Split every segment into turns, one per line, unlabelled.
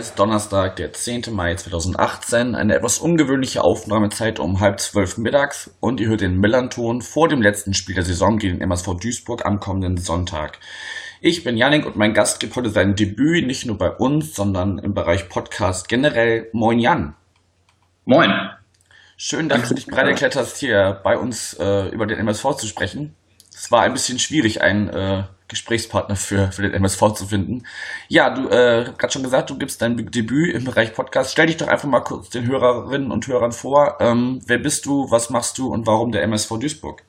ist Donnerstag, der 10. Mai 2018, eine etwas ungewöhnliche Aufnahmezeit um halb zwölf mittags und ihr hört den Millanton vor dem letzten Spiel der Saison gegen den MSV Duisburg am kommenden Sonntag. Ich bin Janik und mein Gast gibt heute sein Debüt nicht nur bei uns, sondern im Bereich Podcast generell. Moin Jan.
Moin.
Schön, dass du dich bereit erklärt hast, hier bei uns äh, über den MSV zu sprechen. Es war ein bisschen schwierig, einen äh, Gesprächspartner für, für den MSV zu finden. Ja, du äh, gerade schon gesagt, du gibst dein Debüt im Bereich Podcast. Stell dich doch einfach mal kurz den Hörerinnen und Hörern vor. Ähm, wer bist du, was machst du und warum der MSV Duisburg?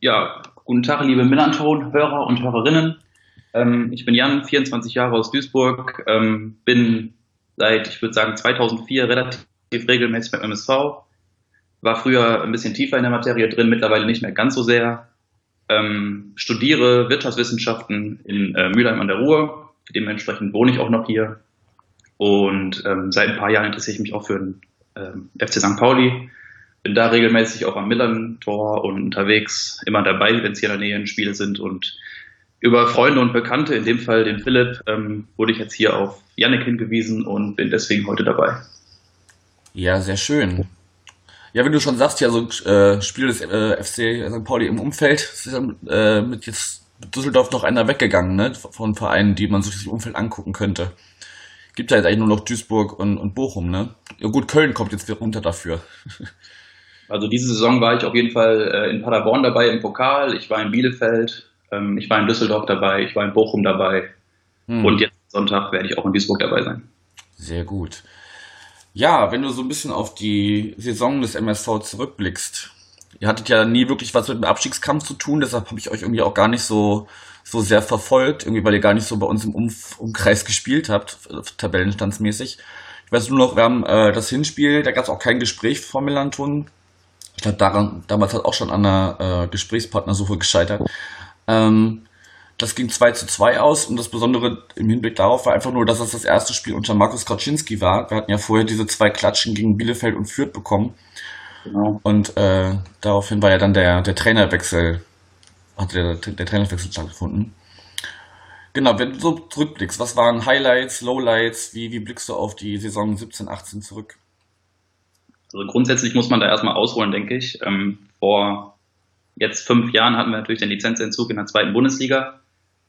Ja, Guten Tag, liebe Millanton, Hörer und Hörerinnen. Ähm, ich bin Jan, 24 Jahre aus Duisburg, ähm, bin seit, ich würde sagen, 2004 relativ regelmäßig beim MSV. War früher ein bisschen tiefer in der Materie drin, mittlerweile nicht mehr ganz so sehr. Ähm, studiere Wirtschaftswissenschaften in äh, Mülheim an der Ruhr. Dementsprechend wohne ich auch noch hier. Und ähm, seit ein paar Jahren interessiere ich mich auch für den ähm, FC St. Pauli bin da regelmäßig auch am Millern-Tor und unterwegs, immer dabei, wenn es hier in der Nähe Spiele sind. Und über Freunde und Bekannte, in dem Fall den Philipp, ähm, wurde ich jetzt hier auf Yannick hingewiesen und bin deswegen heute dabei.
Ja, sehr schön. Ja, wenn du schon sagst, ja, so äh, Spiel des äh, FC St. Pauli im Umfeld, ist äh, mit jetzt Düsseldorf noch einer weggegangen, ne? Von Vereinen, die man sich das Umfeld angucken könnte. Gibt ja jetzt eigentlich nur noch Duisburg und, und Bochum, ne? Ja gut, Köln kommt jetzt wieder runter dafür.
Also diese Saison war ich auf jeden Fall äh, in Paderborn dabei im Pokal, ich war in Bielefeld, ähm, ich war in Düsseldorf dabei, ich war in Bochum dabei hm. und jetzt Sonntag werde ich auch in Duisburg dabei sein.
Sehr gut. Ja, wenn du so ein bisschen auf die Saison des MSV zurückblickst, ihr hattet ja nie wirklich was mit dem Abstiegskampf zu tun, deshalb habe ich euch irgendwie auch gar nicht so, so sehr verfolgt, irgendwie weil ihr gar nicht so bei uns im Umf Umkreis gespielt habt, tabellenstandsmäßig. Ich weiß nur noch, wir haben äh, das Hinspiel, da gab es auch kein Gespräch vor Melanton ich glaube, daran, damals hat auch schon an der äh, Gesprächspartnersuche gescheitert. Ähm, das ging 2 zu 2 aus und das Besondere im Hinblick darauf war einfach nur, dass es das erste Spiel unter Markus Kaczynski war. Wir hatten ja vorher diese zwei Klatschen gegen Bielefeld und Fürth bekommen. Genau. Und äh, daraufhin war ja dann der, der Trainerwechsel, hat der, der Trainerwechsel stattgefunden. Genau, wenn du so zurückblickst, was waren Highlights, Lowlights, wie, wie blickst du auf die Saison 17, 18 zurück?
Also grundsätzlich muss man da erstmal ausholen, denke ich. Ähm, vor jetzt fünf Jahren hatten wir natürlich den Lizenzentzug in der zweiten Bundesliga.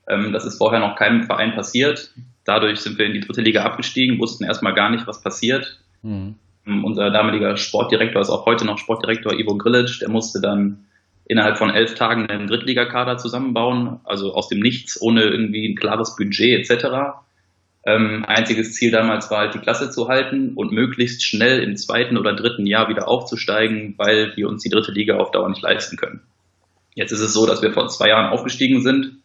Ähm, das ist vorher noch keinem Verein passiert. Dadurch sind wir in die dritte Liga abgestiegen, wussten erstmal gar nicht, was passiert. Mhm. Unser damaliger Sportdirektor ist auch heute noch Sportdirektor Ivo Grilic. Der musste dann innerhalb von elf Tagen einen Drittligakader zusammenbauen, also aus dem Nichts, ohne irgendwie ein klares Budget etc. Ähm, einziges Ziel damals war halt die Klasse zu halten und möglichst schnell im zweiten oder dritten Jahr wieder aufzusteigen, weil wir uns die dritte Liga auf Dauer nicht leisten können. Jetzt ist es so, dass wir vor zwei Jahren aufgestiegen sind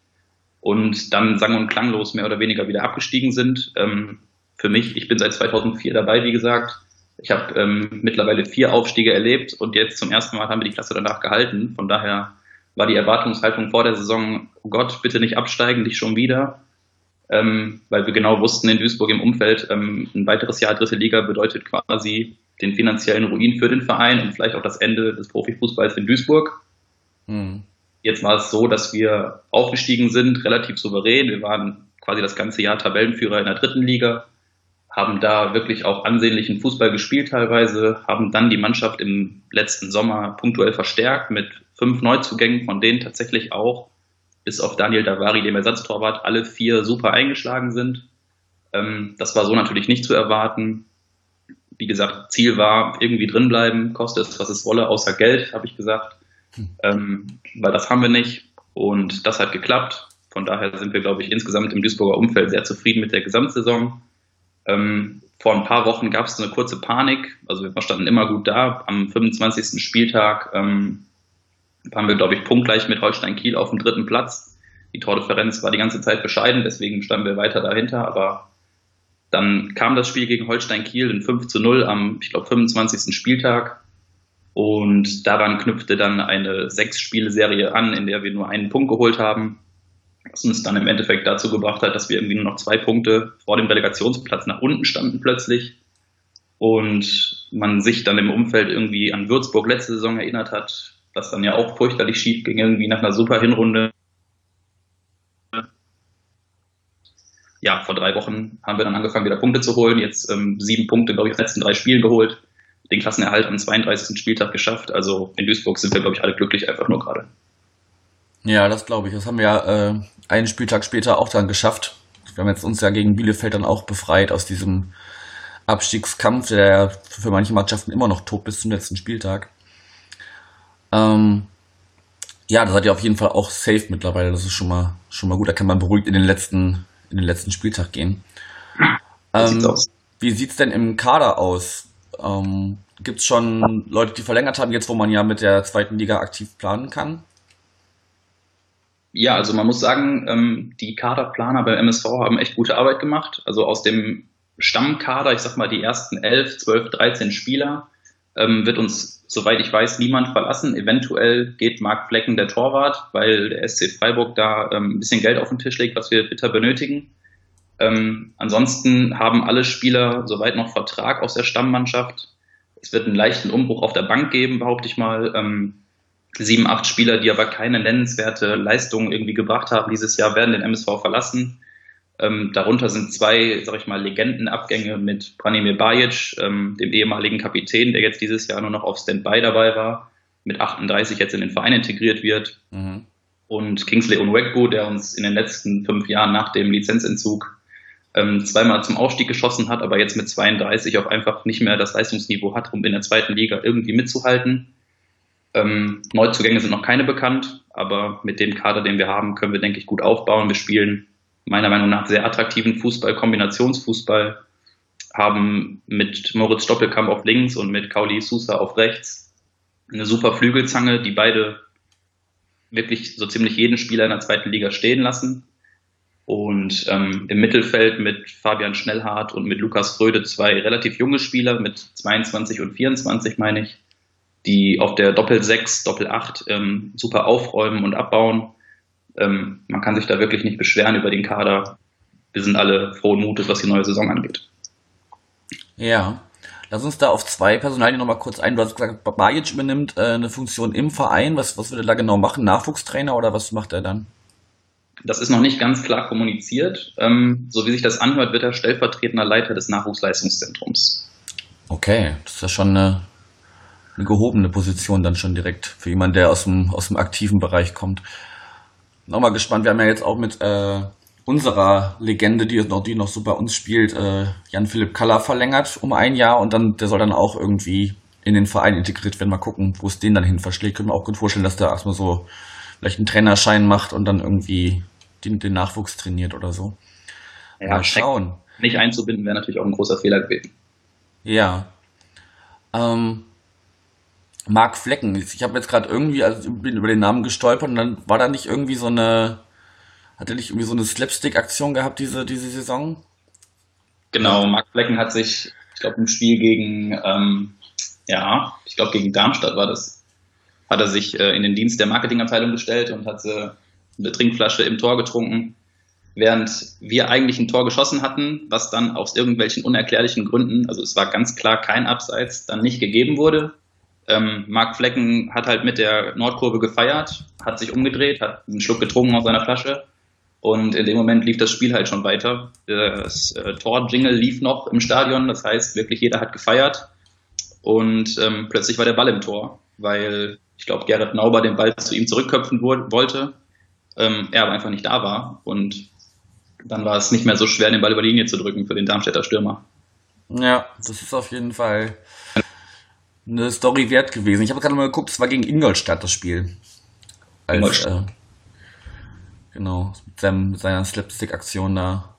und dann sang- und klanglos mehr oder weniger wieder abgestiegen sind. Ähm, für mich, ich bin seit 2004 dabei, wie gesagt. Ich habe ähm, mittlerweile vier Aufstiege erlebt und jetzt zum ersten Mal haben wir die Klasse danach gehalten. Von daher war die Erwartungshaltung vor der Saison, oh Gott, bitte nicht absteigen, nicht schon wieder ähm, weil wir genau wussten in Duisburg im Umfeld, ähm, ein weiteres Jahr dritte Liga bedeutet quasi den finanziellen Ruin für den Verein und vielleicht auch das Ende des Profifußballs in Duisburg. Mhm. Jetzt war es so, dass wir aufgestiegen sind, relativ souverän. Wir waren quasi das ganze Jahr Tabellenführer in der dritten Liga, haben da wirklich auch ansehnlichen Fußball gespielt teilweise, haben dann die Mannschaft im letzten Sommer punktuell verstärkt mit fünf Neuzugängen, von denen tatsächlich auch bis auf Daniel Davari, dem Ersatztorwart, alle vier super eingeschlagen sind. Ähm, das war so natürlich nicht zu erwarten. Wie gesagt, Ziel war irgendwie drinbleiben, koste es, was es wolle, außer Geld, habe ich gesagt. Hm. Ähm, weil das haben wir nicht. Und das hat geklappt. Von daher sind wir, glaube ich, insgesamt im Duisburger Umfeld sehr zufrieden mit der Gesamtsaison. Ähm, vor ein paar Wochen gab es eine kurze Panik. Also wir standen immer gut da. Am 25. Spieltag ähm, waren wir, glaube ich, punktgleich mit Holstein Kiel auf dem dritten Platz. Die Tordifferenz war die ganze Zeit bescheiden, deswegen standen wir weiter dahinter, aber dann kam das Spiel gegen Holstein Kiel in 5 zu 0 am, ich glaube, 25. Spieltag. Und daran knüpfte dann eine Sechs-Spiele-Serie an, in der wir nur einen Punkt geholt haben. Was uns dann im Endeffekt dazu gebracht hat, dass wir irgendwie nur noch zwei Punkte vor dem Relegationsplatz nach unten standen plötzlich. und man sich dann im Umfeld irgendwie an Würzburg letzte Saison erinnert hat, was dann ja auch fürchterlich schief ging, irgendwie nach einer super Hinrunde. Ja, vor drei Wochen haben wir dann angefangen, wieder Punkte zu holen. Jetzt ähm, sieben Punkte, glaube ich, aus den letzten drei Spielen geholt. Den Klassenerhalt am 32. Spieltag geschafft. Also in Duisburg sind wir, glaube ich, alle glücklich einfach nur gerade.
Ja, das glaube ich. Das haben wir ja äh, einen Spieltag später auch dann geschafft. Wir haben jetzt uns ja gegen Bielefeld dann auch befreit aus diesem Abstiegskampf, der ja für manche Mannschaften immer noch tot bis zum letzten Spieltag. Ähm, ja, da seid ihr auf jeden Fall auch safe mittlerweile. Das ist schon mal, schon mal gut. Da kann man beruhigt in den letzten, in den letzten Spieltag gehen. Ähm. Wie sieht's denn im Kader aus? Ähm, Gibt es schon Leute, die verlängert haben, jetzt wo man ja mit der zweiten Liga aktiv planen kann?
Ja, also man muss sagen, ähm, die Kaderplaner beim MSV haben echt gute Arbeit gemacht. Also aus dem Stammkader, ich sag mal die ersten 11, 12, 13 Spieler, ähm, wird uns, soweit ich weiß, niemand verlassen. Eventuell geht Marc Flecken der Torwart, weil der SC Freiburg da ähm, ein bisschen Geld auf den Tisch legt, was wir bitter benötigen. Ähm, ansonsten haben alle Spieler soweit noch Vertrag aus der Stammmannschaft. Es wird einen leichten Umbruch auf der Bank geben, behaupte ich mal. Ähm, sieben, acht Spieler, die aber keine nennenswerte Leistung irgendwie gebracht haben dieses Jahr, werden den MSV verlassen. Ähm, darunter sind zwei, sag ich mal, Legendenabgänge mit Branimir Bajic, ähm, dem ehemaligen Kapitän, der jetzt dieses Jahr nur noch auf Standby dabei war, mit 38 jetzt in den Verein integriert wird. Mhm. Und Kingsley Onwegbu, der uns in den letzten fünf Jahren nach dem Lizenzentzug ähm, zweimal zum Aufstieg geschossen hat, aber jetzt mit 32 auch einfach nicht mehr das Leistungsniveau hat, um in der zweiten Liga irgendwie mitzuhalten. Ähm, Neuzugänge sind noch keine bekannt, aber mit dem Kader, den wir haben, können wir, denke ich, gut aufbauen. Wir spielen meiner Meinung nach sehr attraktiven Fußball, Kombinationsfußball, haben mit Moritz Stoppelkamp auf links und mit Kauli Sousa auf rechts eine super Flügelzange, die beide wirklich so ziemlich jeden Spieler in der zweiten Liga stehen lassen. Und ähm, im Mittelfeld mit Fabian Schnellhardt und mit Lukas Fröde zwei relativ junge Spieler mit 22 und 24, meine ich, die auf der Doppel 6, Doppel 8 ähm, super aufräumen und abbauen. Ähm, man kann sich da wirklich nicht beschweren über den Kader. Wir sind alle frohen Mutes, was die neue Saison angeht.
Ja. Lass uns da auf zwei Personalien nochmal kurz ein. Du hast gesagt, Bajic übernimmt äh, eine Funktion im Verein. Was, was wird er da genau machen? Nachwuchstrainer oder was macht er dann?
Das ist noch nicht ganz klar kommuniziert. Ähm, so wie sich das anhört, wird er stellvertretender Leiter des Nachwuchsleistungszentrums.
Okay, das ist ja schon eine, eine gehobene Position dann schon direkt für jemanden, der aus dem, aus dem aktiven Bereich kommt nochmal gespannt. Wir haben ja jetzt auch mit äh, unserer Legende, die noch, die noch so bei uns spielt, äh, Jan-Philipp Kaller verlängert um ein Jahr und dann, der soll dann auch irgendwie in den Verein integriert werden. Mal gucken, wo es den dann hin verschlägt. Können wir auch gut vorstellen, dass der erstmal so vielleicht einen Trainerschein macht und dann irgendwie den, den Nachwuchs trainiert oder so.
Ja, Mal schauen. Nicht einzubinden wäre natürlich auch ein großer Fehler gewesen.
Ja. Ähm, Mark Flecken. Ich habe jetzt gerade irgendwie, also bin über den Namen gestolpert und dann war da nicht irgendwie so eine, hat er nicht irgendwie so eine Slapstick-Aktion gehabt diese, diese Saison?
Genau, Mark Flecken hat sich, ich glaube, im Spiel gegen, ähm, ja, ich glaube gegen Darmstadt war das, hat er sich äh, in den Dienst der Marketingabteilung gestellt und hat äh, eine Trinkflasche im Tor getrunken, während wir eigentlich ein Tor geschossen hatten, was dann aus irgendwelchen unerklärlichen Gründen, also es war ganz klar kein Abseits, dann nicht gegeben wurde ähm, Marc Flecken hat halt mit der Nordkurve gefeiert, hat sich umgedreht, hat einen Schluck getrunken aus seiner Flasche und in dem Moment lief das Spiel halt schon weiter. Das äh, Tor-Jingle lief noch im Stadion, das heißt wirklich jeder hat gefeiert und ähm, plötzlich war der Ball im Tor, weil ich glaube Gerrit Nauber den Ball zu ihm zurückköpfen wollte, ähm, er aber einfach nicht da war und dann war es nicht mehr so schwer, den Ball über die Linie zu drücken für den Darmstädter Stürmer.
Ja, das ist auf jeden Fall eine Story wert gewesen. Ich habe gerade mal geguckt, es war gegen Ingolstadt das Spiel. Als, äh, genau, mit, seinem, mit seiner Slapstick-Aktion da.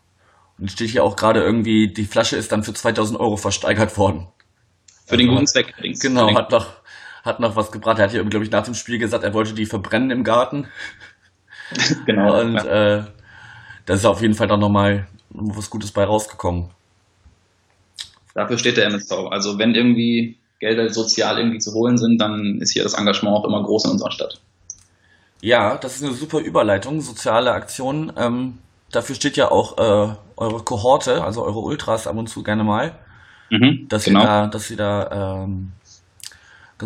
Und steht hier auch gerade irgendwie, die Flasche ist dann für 2000 Euro versteigert worden.
Für den also guten Zweck.
Genau, hat noch, hat noch was gebracht. Er hat hier, glaube ich, nach dem Spiel gesagt, er wollte die verbrennen im Garten. genau. Und ja. äh, da ist auf jeden Fall dann nochmal was Gutes bei rausgekommen.
Dafür steht der MSV. Also wenn irgendwie Gelder sozial irgendwie zu holen sind, dann ist hier das Engagement auch immer groß in unserer Stadt.
Ja, das ist eine super Überleitung, soziale Aktionen. Ähm, dafür steht ja auch äh, eure Kohorte, also eure Ultras ab und zu gerne mal. mhm, dass genau. sie da, dass sie da ähm,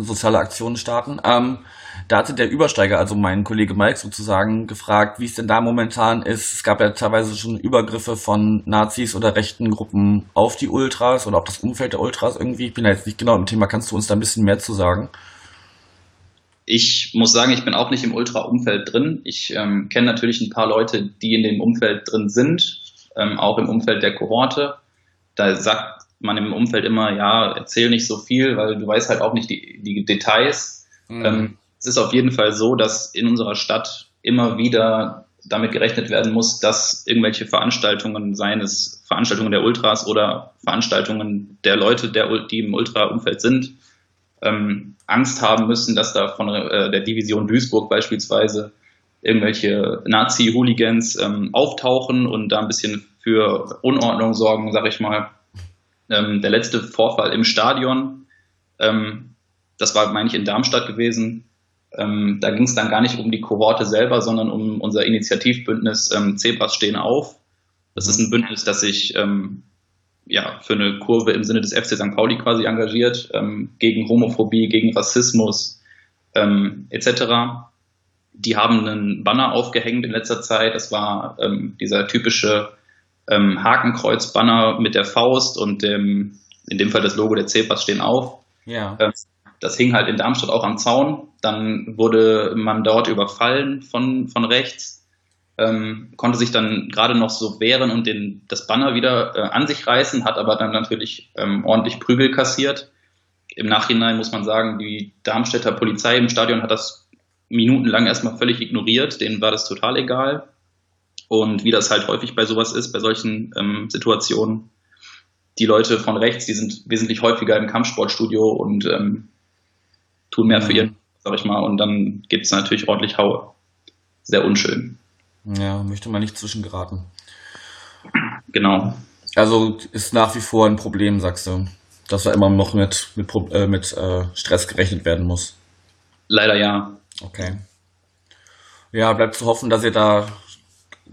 soziale Aktionen starten. Ähm, da hatte der Übersteiger, also mein Kollege Mike sozusagen, gefragt, wie es denn da momentan ist. Es gab ja teilweise schon Übergriffe von Nazis oder rechten Gruppen auf die Ultras oder auf das Umfeld der Ultras irgendwie. Ich bin da jetzt nicht genau im Thema. Kannst du uns da ein bisschen mehr zu sagen?
Ich muss sagen, ich bin auch nicht im Ultra-Umfeld drin. Ich ähm, kenne natürlich ein paar Leute, die in dem Umfeld drin sind, ähm, auch im Umfeld der Kohorte. Da sagt man im Umfeld immer, ja, erzähl nicht so viel, weil du weißt halt auch nicht die, die Details. Mhm. Ähm, es ist auf jeden Fall so, dass in unserer Stadt immer wieder damit gerechnet werden muss, dass irgendwelche Veranstaltungen, seien es Veranstaltungen der Ultras oder Veranstaltungen der Leute, der, die im Ultra-Umfeld sind, ähm, Angst haben müssen, dass da von äh, der Division Duisburg beispielsweise irgendwelche Nazi-Hooligans ähm, auftauchen und da ein bisschen für Unordnung sorgen, sag ich mal. Ähm, der letzte Vorfall im Stadion, ähm, das war, meine ich, in Darmstadt gewesen. Ähm, da ging es dann gar nicht um die Kohorte selber, sondern um unser Initiativbündnis ähm, Zebras stehen auf. Das ist ein Bündnis, das sich ähm, ja, für eine Kurve im Sinne des FC St. Pauli quasi engagiert, ähm, gegen Homophobie, gegen Rassismus etc. Die haben einen Banner aufgehängt in letzter Zeit. Das war dieser typische ähm, Hakenkreuz-Banner mit der Faust und dem, in dem Fall das Logo der Zebras stehen auf. Ja. Ähm, das hing halt in Darmstadt auch am Zaun. Dann wurde man dort überfallen von, von rechts ähm, konnte sich dann gerade noch so wehren und den, das Banner wieder äh, an sich reißen, hat aber dann natürlich ähm, ordentlich Prügel kassiert. Im Nachhinein muss man sagen, die Darmstädter Polizei im Stadion hat das minutenlang erstmal völlig ignoriert, denen war das total egal. Und wie das halt häufig bei sowas ist, bei solchen ähm, Situationen, die Leute von rechts, die sind wesentlich häufiger im Kampfsportstudio und ähm, tun mehr für mhm. ihren, sag ich mal, und dann gibt es natürlich ordentlich Haue. Sehr unschön.
Ja, möchte man nicht zwischengeraten.
Genau.
Also ist nach wie vor ein Problem, sagst du, dass da immer noch mit, mit, äh, mit äh, Stress gerechnet werden muss.
Leider ja.
Okay. Ja, bleibt zu hoffen, dass ihr da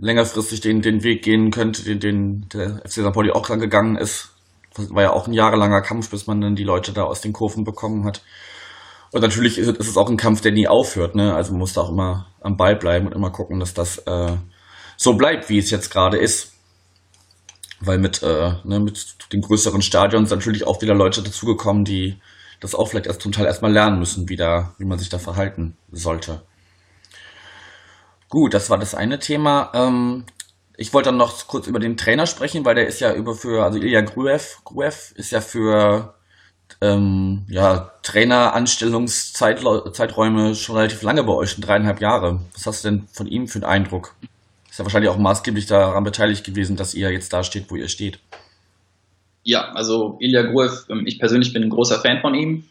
längerfristig den, den Weg gehen könnt, den, den der FC St. Pauli auch gegangen ist. Das war ja auch ein jahrelanger Kampf, bis man dann die Leute da aus den Kurven bekommen hat. Und natürlich ist es auch ein Kampf, der nie aufhört. Ne? Also man muss da auch immer am Ball bleiben und immer gucken, dass das äh, so bleibt, wie es jetzt gerade ist. Weil mit, äh, ne, mit den größeren Stadions natürlich auch wieder Leute dazugekommen, die das auch vielleicht erst zum Teil erstmal lernen müssen, wie, da, wie man sich da verhalten sollte. Gut, das war das eine Thema. Ähm, ich wollte dann noch kurz über den Trainer sprechen, weil der ist ja über für, also Ilya Gruev, Gruev ist ja für ähm, ja, Traineranstellungszeiträume schon relativ lange bei euch, schon dreieinhalb Jahre. Was hast du denn von ihm für einen Eindruck? Ist ja wahrscheinlich auch maßgeblich daran beteiligt gewesen, dass ihr jetzt da steht, wo ihr steht.
Ja, also Ilya Gruev, ähm, ich persönlich bin ein großer Fan von ihm.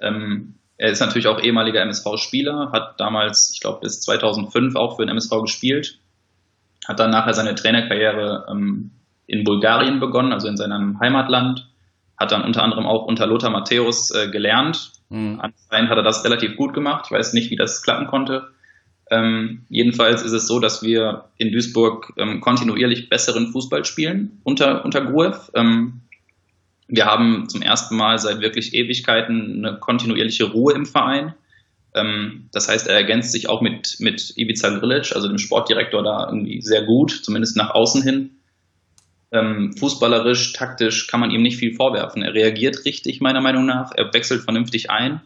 Ähm, er ist natürlich auch ehemaliger MSV-Spieler, hat damals, ich glaube, bis 2005 auch für den MSV gespielt, hat dann nachher seine Trainerkarriere ähm, in Bulgarien begonnen, also in seinem Heimatland hat dann unter anderem auch unter Lothar Matthäus äh, gelernt. Mhm. Anscheinend hat er das relativ gut gemacht. Ich weiß nicht, wie das klappen konnte. Ähm, jedenfalls ist es so, dass wir in Duisburg ähm, kontinuierlich besseren Fußball spielen unter, unter Gruev. Ähm, wir haben zum ersten Mal seit wirklich Ewigkeiten eine kontinuierliche Ruhe im Verein. Ähm, das heißt, er ergänzt sich auch mit, mit Ivica Grilic, also dem Sportdirektor, da irgendwie sehr gut, zumindest nach außen hin. Ähm, fußballerisch, taktisch kann man ihm nicht viel vorwerfen. Er reagiert richtig, meiner Meinung nach. Er wechselt vernünftig ein.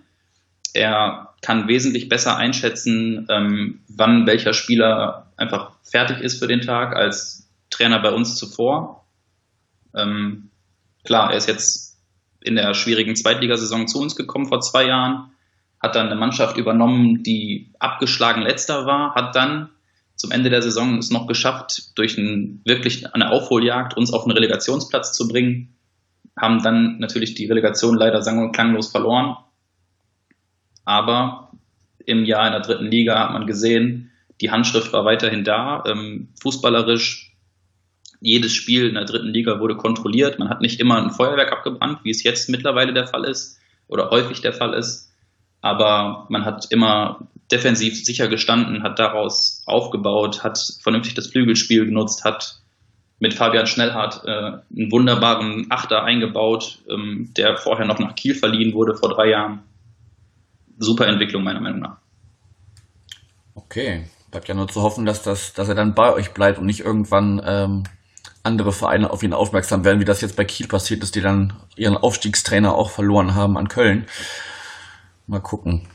Er kann wesentlich besser einschätzen, ähm, wann welcher Spieler einfach fertig ist für den Tag als Trainer bei uns zuvor. Ähm, klar, er ist jetzt in der schwierigen Zweitligasaison zu uns gekommen vor zwei Jahren, hat dann eine Mannschaft übernommen, die abgeschlagen letzter war, hat dann zum Ende der Saison es noch geschafft, durch ein, wirklich eine Aufholjagd uns auf einen Relegationsplatz zu bringen. Haben dann natürlich die Relegation leider sang- und klanglos verloren. Aber im Jahr in der dritten Liga hat man gesehen, die Handschrift war weiterhin da. Ähm, fußballerisch, jedes Spiel in der dritten Liga wurde kontrolliert. Man hat nicht immer ein Feuerwerk abgebrannt, wie es jetzt mittlerweile der Fall ist oder häufig der Fall ist aber man hat immer defensiv sicher gestanden, hat daraus aufgebaut, hat vernünftig das Flügelspiel genutzt, hat mit Fabian Schnellhardt äh, einen wunderbaren Achter eingebaut, ähm, der vorher noch nach Kiel verliehen wurde vor drei Jahren. Super Entwicklung meiner Meinung nach.
Okay, bleibt ja nur zu hoffen, dass, das, dass er dann bei euch bleibt und nicht irgendwann ähm, andere Vereine auf ihn aufmerksam werden, wie das jetzt bei Kiel passiert ist, die dann ihren Aufstiegstrainer auch verloren haben an Köln. Mal gucken.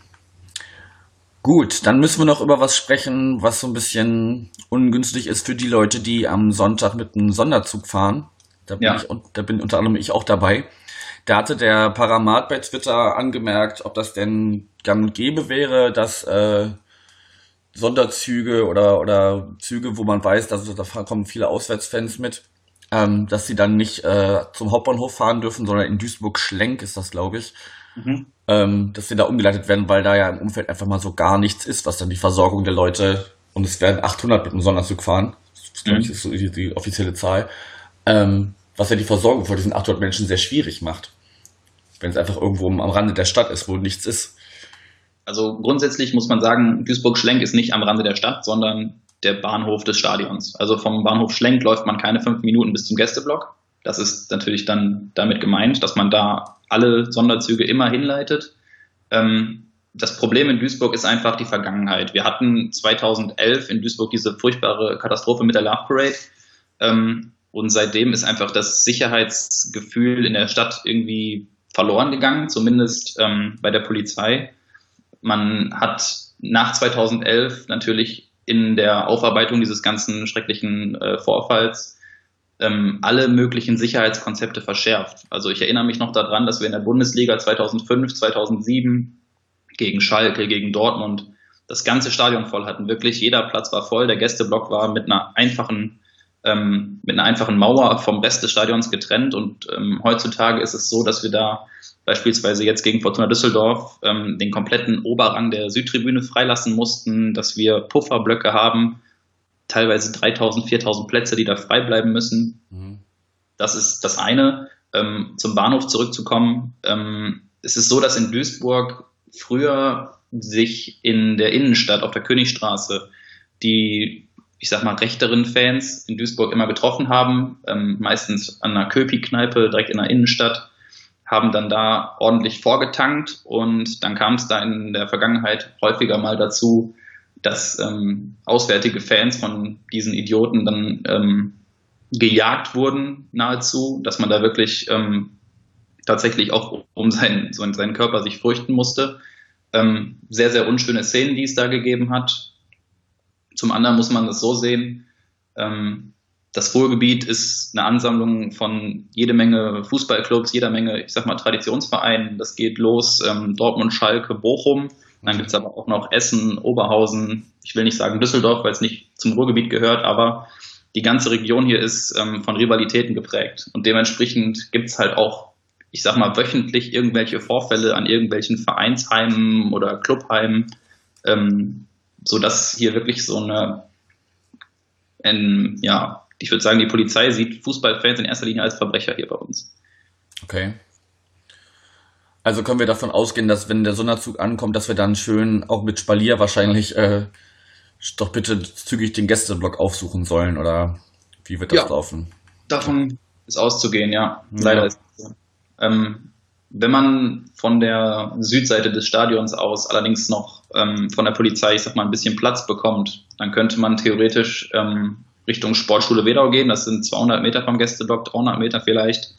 Gut, dann müssen wir noch über was sprechen, was so ein bisschen ungünstig ist für die Leute, die am Sonntag mit einem Sonderzug fahren. Da bin,
Ja.
ich, da bin unter anderem ich auch dabei. Da hatte der Paramat bei Twitter angemerkt, ob das denn gang und gäbe wäre, dass äh, Sonderzüge oder, oder Züge, wo man weiß, dass da kommen viele Auswärtsfans mit, ähm, dass sie dann nicht äh, zum Hauptbahnhof fahren dürfen, sondern in Duisburg-Schlenk ist das, glaube ich,
Mhm.
ähm, dass sie da umgeleitet werden, weil da ja im Umfeld einfach mal so gar nichts ist, was dann die Versorgung der Leute, und es werden 800 mit dem Sonderzug fahren, das glaube ich
Mhm.
ist so die, die offizielle Zahl, ähm, was ja die Versorgung von diesen 800 Menschen sehr schwierig macht. Wenn es einfach irgendwo am Rande der Stadt ist, wo nichts ist.
Also grundsätzlich muss man sagen, Duisburg-Schlenk ist nicht am Rande der Stadt, sondern der Bahnhof des Stadions. Also vom Bahnhof Schlenk läuft man keine fünf Minuten bis zum Gästeblock. Das ist natürlich dann damit gemeint, dass man da alle Sonderzüge immer hinleitet. Ähm, das Problem in Duisburg ist einfach die Vergangenheit. Wir hatten 2011 in Duisburg diese furchtbare Katastrophe mit der Love Parade. Ähm, und seitdem ist einfach das Sicherheitsgefühl in der Stadt irgendwie verloren gegangen, zumindest ähm, bei der Polizei. Man hat nach 2011 natürlich in der Aufarbeitung dieses ganzen schrecklichen äh, Vorfalls ähm, alle möglichen Sicherheitskonzepte verschärft. Also ich erinnere mich noch daran, dass wir in der Bundesliga 2005, 2007 gegen Schalke, gegen Dortmund das ganze Stadion voll hatten. Wirklich jeder Platz war voll. Der Gästeblock war mit einer einfachen ähm, mit einer einfachen Mauer vom Rest des Stadions getrennt. Und ähm, heutzutage ist es so, dass wir da beispielsweise jetzt gegen Fortuna Düsseldorf ähm, den kompletten Oberrang der Südtribüne freilassen mussten, dass wir Pufferblöcke haben, teilweise 3000, 4000 Plätze, die da frei bleiben müssen.
Mhm.
Das ist das eine. Ähm, zum Bahnhof zurückzukommen. Ähm, es ist so, dass in Duisburg früher sich in der Innenstadt auf der Königstraße die, ich sag mal, rechteren Fans in Duisburg immer getroffen haben, ähm, meistens an einer Köpi-Kneipe direkt in der Innenstadt, haben dann da ordentlich vorgetankt und dann kam es da in der Vergangenheit häufiger mal dazu, dass ähm, auswärtige Fans von diesen Idioten dann ähm, gejagt wurden nahezu, dass man da wirklich ähm, tatsächlich auch um seinen, so seinen Körper sich fürchten musste. Ähm, sehr, sehr unschöne Szenen, die es da gegeben hat. Zum anderen muss man das so sehen, ähm, das Ruhrgebiet ist eine Ansammlung von jede Menge Fußballclubs, jeder Menge, ich sag mal, Traditionsvereinen. Das geht los, ähm, Dortmund, Schalke, Bochum. Dann gibt's aber auch noch Essen, Oberhausen, ich will nicht sagen Düsseldorf, weil es nicht zum Ruhrgebiet gehört, aber die ganze Region hier ist ähm, von Rivalitäten geprägt. Und dementsprechend gibt's halt auch, ich sag mal, wöchentlich irgendwelche Vorfälle an irgendwelchen Vereinsheimen oder Clubheimen, ähm, so dass hier wirklich so eine, ein, ja, ich würde sagen, die Polizei sieht Fußballfans in erster Linie als Verbrecher hier bei uns.
Okay. Also können wir davon ausgehen, dass wenn der Sonderzug ankommt, dass wir dann schön auch mit Spalier wahrscheinlich äh, doch bitte zügig den Gästeblock aufsuchen sollen oder wie wird das
Ja.
laufen?
Davon ist auszugehen, ja.
Ja.
Leider ist es so. Ähm, wenn man von der Südseite des Stadions aus allerdings noch ähm, von der Polizei, ich sag mal, ein bisschen Platz bekommt, dann könnte man theoretisch ähm, Richtung Sportschule Wedau gehen. Das sind 200 Meter vom Gästeblock, 300 Meter vielleicht.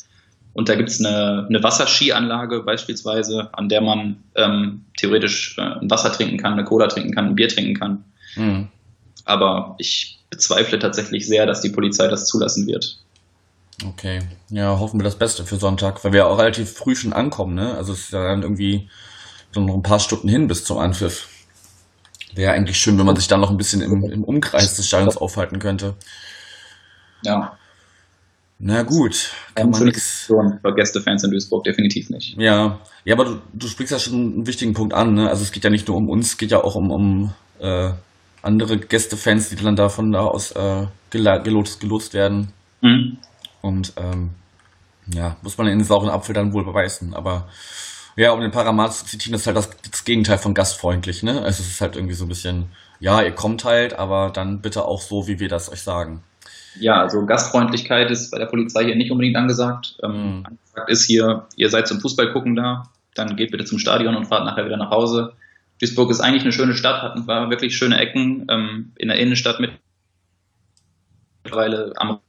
Und da gibt's eine, eine Wasserskianlage beispielsweise, an der man ähm, theoretisch äh, ein Wasser trinken kann, eine Cola trinken kann, ein Bier trinken kann.
Hm.
Aber ich bezweifle tatsächlich sehr, dass die Polizei das zulassen wird.
Okay. Ja, hoffen wir das Beste für Sonntag, weil wir ja auch relativ früh schon ankommen, ne? Also es ist ja dann irgendwie so noch ein paar Stunden hin bis zum Anpfiff. Wäre eigentlich schön, wenn man sich dann noch ein bisschen im, im Umkreis des Stadions aufhalten könnte.
Ja,
Na gut, kann man.
Situation für Gästefans in Duisburg, definitiv nicht.
Ja, ja, aber du, du sprichst ja schon einen wichtigen Punkt an, ne? Also es geht ja nicht nur um uns, es geht ja auch um, um äh, andere Gästefans, die dann da von da aus äh, gelotst, gelotst werden.
Mhm.
Und ähm, ja, muss man in den sauren Apfel dann wohl beweisen. Aber ja, um den Paramat zu zitieren, das ist halt das, das Gegenteil von gastfreundlich, ne? Also es ist halt irgendwie so ein bisschen, ja, ihr kommt halt, aber dann bitte auch so, wie wir das euch sagen.
Ja, also Gastfreundlichkeit ist bei der Polizei hier nicht unbedingt angesagt. Ähm,
Mhm.
angesagt ist hier, ihr seid zum Fußball gucken da, dann geht bitte zum Stadion und fahrt nachher wieder nach Hause. Duisburg ist eigentlich eine schöne Stadt, hat ein paar wirklich schöne Ecken ähm, in der Innenstadt mittlerweile am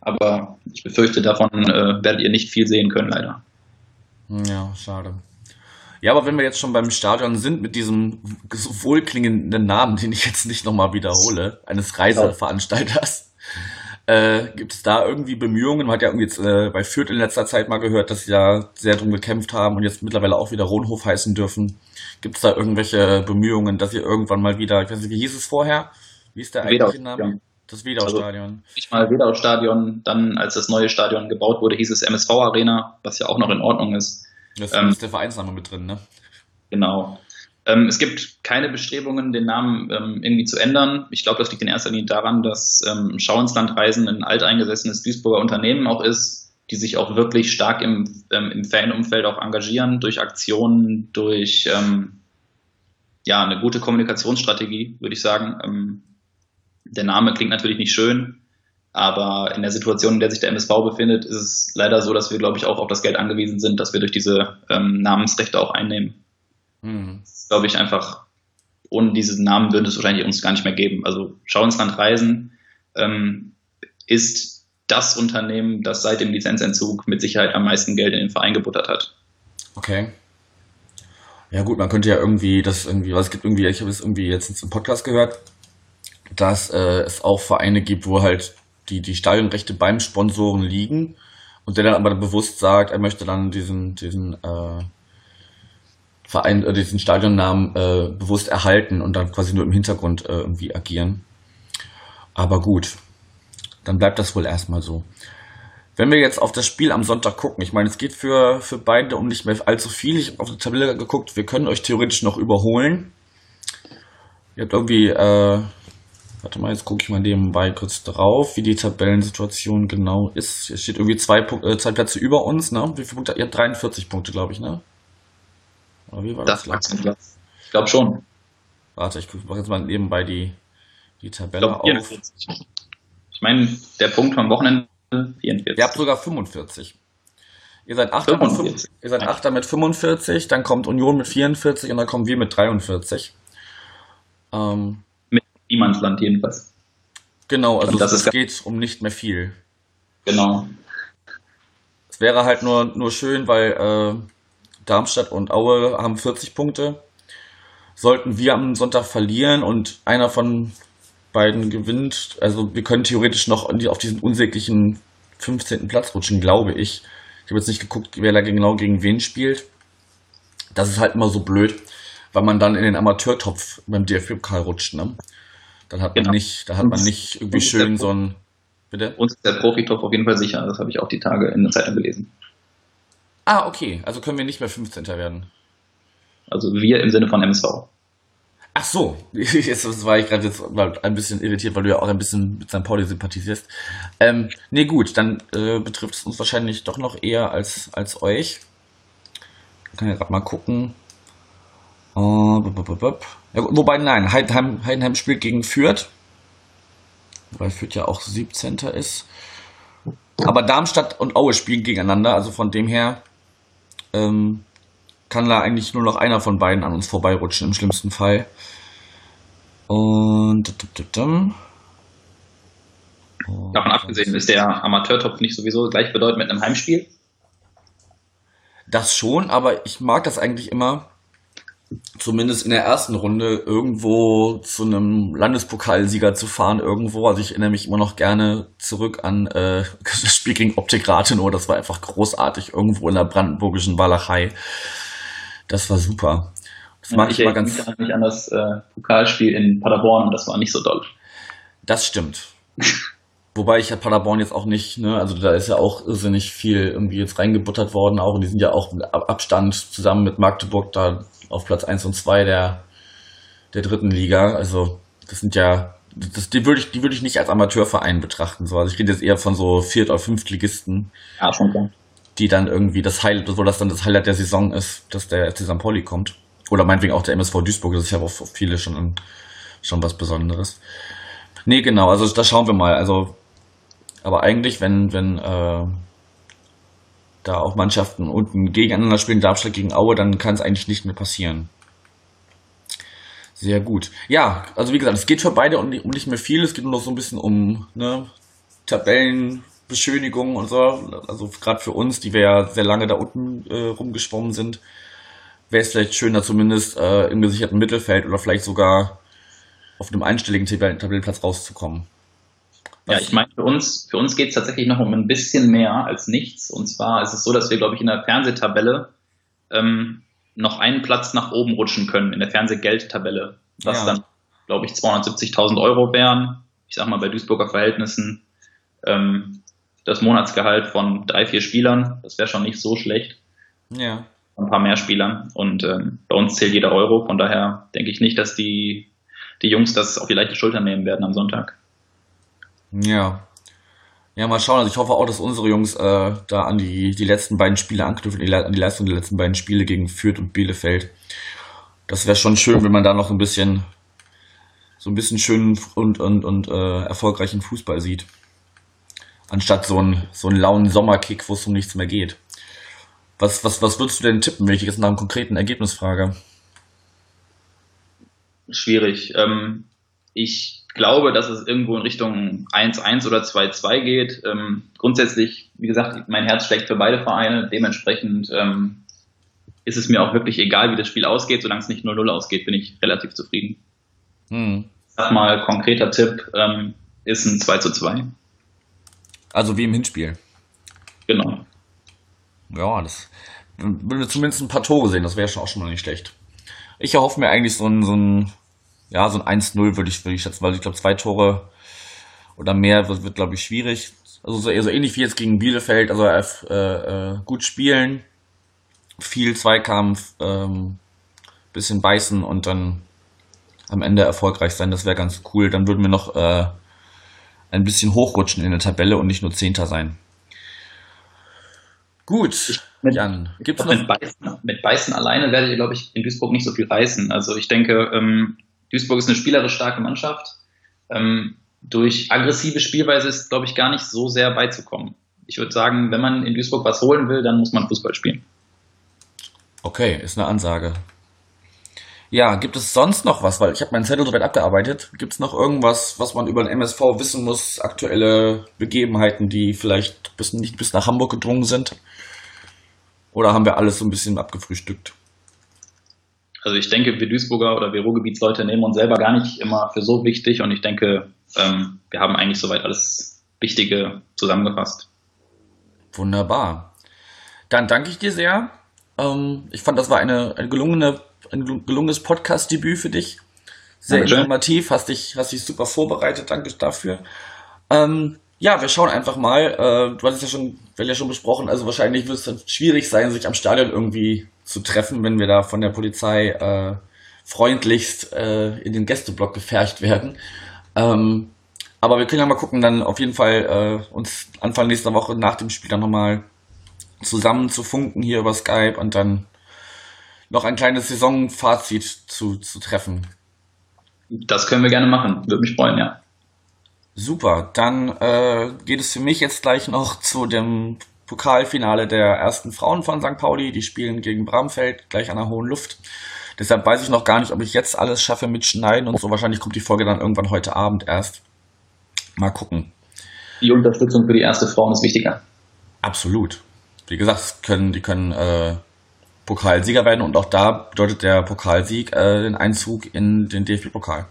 aber ich befürchte, davon äh, werdet ihr nicht viel sehen können, leider.
Ja, schade. Ja, aber wenn wir jetzt schon beim Stadion sind mit diesem so wohlklingenden Namen, den ich jetzt nicht nochmal wiederhole, eines Reiseveranstalters, äh, gibt es da irgendwie Bemühungen? Man hat ja irgendwie jetzt äh, bei Fürth in letzter Zeit mal gehört, dass sie ja sehr drum gekämpft haben und jetzt mittlerweile auch wieder Rohnhof heißen dürfen. Gibt es da irgendwelche Bemühungen, dass ihr irgendwann mal wieder, ich weiß nicht, wie hieß es vorher? Wie ist der eigentliche Name?
Wedau-Stadion.
Das Wedau-Stadion.
Ich mal Wedau Stadion, dann als das neue Stadion gebaut wurde, hieß es MSV Arena, was ja auch noch in Ordnung ist.
Das
Ähm,
ist der Vereinsname mit drin, ne?
Genau. Ähm, es gibt keine Bestrebungen, den Namen ähm, irgendwie zu ändern. Ich glaube, das liegt in erster Linie daran, dass ähm, Schauenslandreisen ein alteingesessenes Duisburger Unternehmen auch ist, die sich auch wirklich stark im, ähm, im Fanumfeld auch engagieren, durch Aktionen, durch ähm, ja, eine gute Kommunikationsstrategie, würde ich sagen. Der Name klingt natürlich nicht schön, aber in der Situation, in der sich der MSV befindet, ist es leider so, dass wir, glaube ich, auch auf das Geld angewiesen sind, dass wir durch diese ähm, Namensrechte auch einnehmen.
Hm.
Das ist, glaube ich, einfach, ohne diesen Namen würde es wahrscheinlich uns gar nicht mehr geben. Also Schau ins Land Reisen ähm, ist das Unternehmen, das seit dem Lizenzentzug mit Sicherheit am meisten Geld in den Verein gebuttert hat.
Okay. Ja gut, man könnte ja irgendwie das irgendwie, was es gibt irgendwie, ich habe es irgendwie jetzt im Podcast gehört, dass äh, es auch Vereine gibt, wo halt die, die Stadionrechte beim Sponsoren liegen und der dann aber bewusst sagt, er möchte dann diesen, diesen äh, Verein, äh, diesen Stadionnamen äh, bewusst erhalten und dann quasi nur im Hintergrund äh, irgendwie agieren. Aber gut, dann bleibt das wohl erstmal so. Wenn wir jetzt auf das Spiel am Sonntag gucken, ich meine, es geht für, für beide um nicht mehr allzu viel. Ich habe auf die Tabelle geguckt, wir können euch theoretisch noch überholen. Ihr habt irgendwie, äh, warte mal, jetzt gucke ich mal nebenbei kurz drauf, wie die Tabellensituation genau ist. Hier steht irgendwie zwei, Punk- äh, zwei Plätze über uns, ne? Wie viele Punkte? Ihr habt 43 Punkte, glaube ich, ne? Oder wie war das?
Das Platz. Ich glaube schon.
Warte, ich mache jetzt mal nebenbei die, die
Ich
Tabelle
glaube
auf.
44. Ich meine, der Punkt vom Wochenende 44.
Ihr habt sogar 45. Ihr seid Achter, mit,
45.
fünf- ihr seid Achter mit 45, dann kommt Union mit 44 und dann kommen wir mit 43. Ähm,
Niemandsland jedenfalls.
genau, also
das
es geht um nicht mehr viel.
Genau.
Es wäre halt nur, nur schön, weil äh, Darmstadt und Aue haben 40 Punkte. Sollten wir am Sonntag verlieren und einer von beiden gewinnt, also wir können theoretisch noch auf diesen unsäglichen 15. Platz rutschen, glaube ich. Ich habe jetzt nicht geguckt, wer da genau gegen wen spielt. Das ist halt immer so blöd, weil man dann in den Amateurtopf beim DFB-Pokal rutscht, ne? Dann hat man
Genau.
nicht, da hat man nicht irgendwie schön so ein, bitte?
Uns ist der Profitopf auf jeden Fall sicher. Das habe ich auch die Tage in der Zeitung gelesen.
Ah, okay, also können wir nicht mehr 15. werden.
Also wir im Sinne von MSV.
Ach so, jetzt war ich gerade jetzt ein bisschen irritiert, weil du ja auch ein bisschen mit St. Pauli sympathisierst. Ähm, nee, gut, dann äh, betrifft es uns wahrscheinlich doch noch eher als, als euch. Ich kann ja gerade mal gucken. Äh. Ja, wobei, nein, Heidenheim, Heidenheim spielt gegen Fürth. Weil Fürth ja auch 17. ist. Aber Darmstadt und Aue spielen gegeneinander, also von dem her ähm, kann da eigentlich nur noch einer von beiden an uns vorbeirutschen, im schlimmsten Fall. Und. Und-
Davon abgesehen ist der Amateurtopf nicht sowieso gleichbedeutend mit einem Heimspiel.
Das schon, aber ich mag das eigentlich immer, zumindest in der ersten Runde, irgendwo zu einem Landespokalsieger zu fahren, irgendwo. Also ich erinnere mich immer noch gerne zurück an äh, das Spiel gegen Optik Rathenow. Das war einfach großartig, irgendwo in der brandenburgischen Walachei. Das war super. Das mag ich, mal
erinnere
ganz.
mich nicht an das äh, Pokalspiel in Paderborn und das war nicht so doll.
Das stimmt. Wobei ich ja Paderborn jetzt auch nicht, ne, also da ist ja auch irrsinnig viel irgendwie jetzt reingebuttert worden auch und die sind ja auch mit Ab- Abstand zusammen mit Magdeburg da auf Platz 1 und 2 der, der dritten Liga. Also das sind ja, das, die würde ich, die würde ich nicht als Amateurverein betrachten. So. Also ich rede jetzt eher von so Viert- oder Fünftligisten,
Ja, schon klar.
die dann irgendwie das Highlight, wo das dann das Highlight der Saison ist, dass der FC St. Pauli kommt. Oder meinetwegen auch der MSV Duisburg, das ist ja auch für viele schon, schon was Besonderes. Nee, genau, also da schauen wir mal. Also Aber eigentlich, wenn, wenn äh, da auch Mannschaften unten gegeneinander spielen, Darmstadt gegen Aue, dann kann es eigentlich nicht mehr passieren. Sehr gut. Ja, also wie gesagt, es geht für beide um, nicht mehr viel. Es geht nur noch so ein bisschen um ne, Tabellenbeschönigung und so. Also gerade für uns, die wir ja sehr lange da unten äh, rumgeschwommen sind, wäre es vielleicht schöner, zumindest äh, im gesicherten Mittelfeld oder vielleicht sogar auf einem einstelligen Tabellenplatz rauszukommen.
Ja, ich meine, für uns, für uns geht es tatsächlich noch um ein bisschen mehr als nichts. Und zwar ist es so, dass wir, glaube ich, in der Fernsehtabelle ähm, noch einen Platz nach oben rutschen können, in der Fernsehgeldtabelle. Was ja. dann, glaube ich, 270.000 Euro wären. Ich sag mal, bei Duisburger Verhältnissen ähm, das Monatsgehalt von drei, vier Spielern. Das wäre schon nicht so schlecht.
Ja.
Ein paar mehr Spieler. Und ähm, bei uns zählt jeder Euro. Von daher denke ich nicht, dass die, die Jungs das auf die leichte Schulter nehmen werden am Sonntag.
Ja. Ja, mal schauen. Also ich hoffe auch, dass unsere Jungs äh, da an die, die letzten beiden Spiele anknüpfen, an die Leistung der letzten beiden Spiele gegen Fürth und Bielefeld. Das wäre schon schön, wenn man da noch ein bisschen so ein bisschen schönen und, und, und äh, erfolgreichen Fußball sieht. Anstatt so einen, so lauen Sommerkick, wo es um nichts mehr geht. Was, was, was würdest du denn tippen, wenn ich jetzt nach einem konkreten Ergebnis frage?
Schwierig. Ähm, ich glaube, dass es irgendwo in Richtung 1-1 oder 2-2 geht. Ähm, grundsätzlich, wie gesagt, mein Herz schlägt für beide Vereine. Dementsprechend ähm, ist es mir auch wirklich egal, wie das Spiel ausgeht. Solange es nicht 0-0 ausgeht, bin ich relativ zufrieden. Hm. Sag mal, konkreter Tipp ähm, ist ein 2 2.
Also wie im Hinspiel.
Genau.
Ja, das würde zumindest ein paar Tore sehen, das wäre schon auch schon mal nicht schlecht. Ich erhoffe mir eigentlich so ein, so ein ja, so ein 1-0 würde ich, würde ich schätzen, weil ich glaube, zwei Tore oder mehr wird, wird glaube ich, schwierig. Also so, so ähnlich wie jetzt gegen Bielefeld, also äh, äh, gut spielen, viel Zweikampf, ähm, bisschen beißen und dann am Ende erfolgreich sein. Das wäre ganz cool. Dann würden wir noch äh, ein bisschen hochrutschen in der Tabelle und nicht nur Zehnter sein. Gut,
mit, Jan, gibt's noch? Mit Beißen, mit Beißen alleine werde ich, glaube ich, in Duisburg nicht so viel reißen. Also ich denke, ähm, Duisburg ist eine spielerisch starke Mannschaft. Ähm, durch aggressive Spielweise ist, glaube ich, gar nicht so sehr beizukommen. Ich würde sagen, wenn man in Duisburg was holen will, dann muss man Fußball spielen.
Okay, ist eine Ansage. Ja, gibt es sonst noch was? Weil ich habe meinen Zettel soweit abgearbeitet. Gibt es noch irgendwas, was man über den MSV wissen muss? Aktuelle Begebenheiten, die vielleicht bis, nicht bis nach Hamburg gedrungen sind? Oder haben wir alles so ein bisschen abgefrühstückt?
Also ich denke, wir Duisburger oder wir Ruhrgebietsleute nehmen uns selber gar nicht immer für so wichtig und ich denke, ähm, wir haben eigentlich soweit alles Wichtige zusammengefasst.
Wunderbar. Dann danke ich dir sehr. Ähm, ich fand, das war eine, eine gelungene, ein gelungenes Podcast-Debüt für dich. Sehr Dankeschön. informativ, hast dich, hast dich super vorbereitet, danke dafür. Ähm, ja, wir schauen einfach mal. Äh, du hast es ja schon, wir ja schon besprochen, also wahrscheinlich wird es dann schwierig sein, sich am Stadion irgendwie zu treffen, wenn wir da von der Polizei äh, freundlichst äh, in den Gästeblock gefercht werden. Ähm, aber wir können ja mal gucken, dann auf jeden Fall äh, uns Anfang nächster Woche nach dem Spiel dann nochmal zusammen zu funken hier über Skype und dann noch ein kleines Saisonfazit zu, zu treffen.
Das können wir gerne machen. Würde mich freuen, ja.
Super, dann äh, geht es für mich jetzt gleich noch zu dem Pokalfinale der ersten Frauen von St. Pauli. Die spielen gegen Bramfeld gleich an der hohen Luft. Deshalb weiß ich noch gar nicht, ob ich jetzt alles schaffe mit Schneiden und so. Wahrscheinlich kommt die Folge dann irgendwann heute Abend erst. Mal gucken.
Die Unterstützung für die erste Frauen ist wichtiger.
Absolut. Wie gesagt, können, die können äh, Pokalsieger werden und auch da bedeutet der Pokalsieg äh, den Einzug in den DFB-Pokal.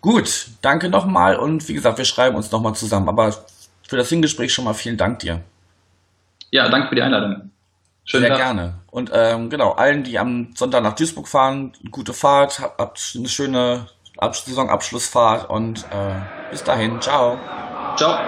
Gut, danke nochmal und wie gesagt, wir schreiben uns nochmal zusammen. Aber für das Hingespräch schon mal vielen Dank dir.
Ja, danke für die Einladung.
Schönen Sehr Tag. gerne. Und ähm, genau, allen, die am Sonntag nach Duisburg fahren, gute Fahrt, habt eine schöne Ab Saisonabschlussfahrt und äh, bis dahin. Ciao.
Ciao.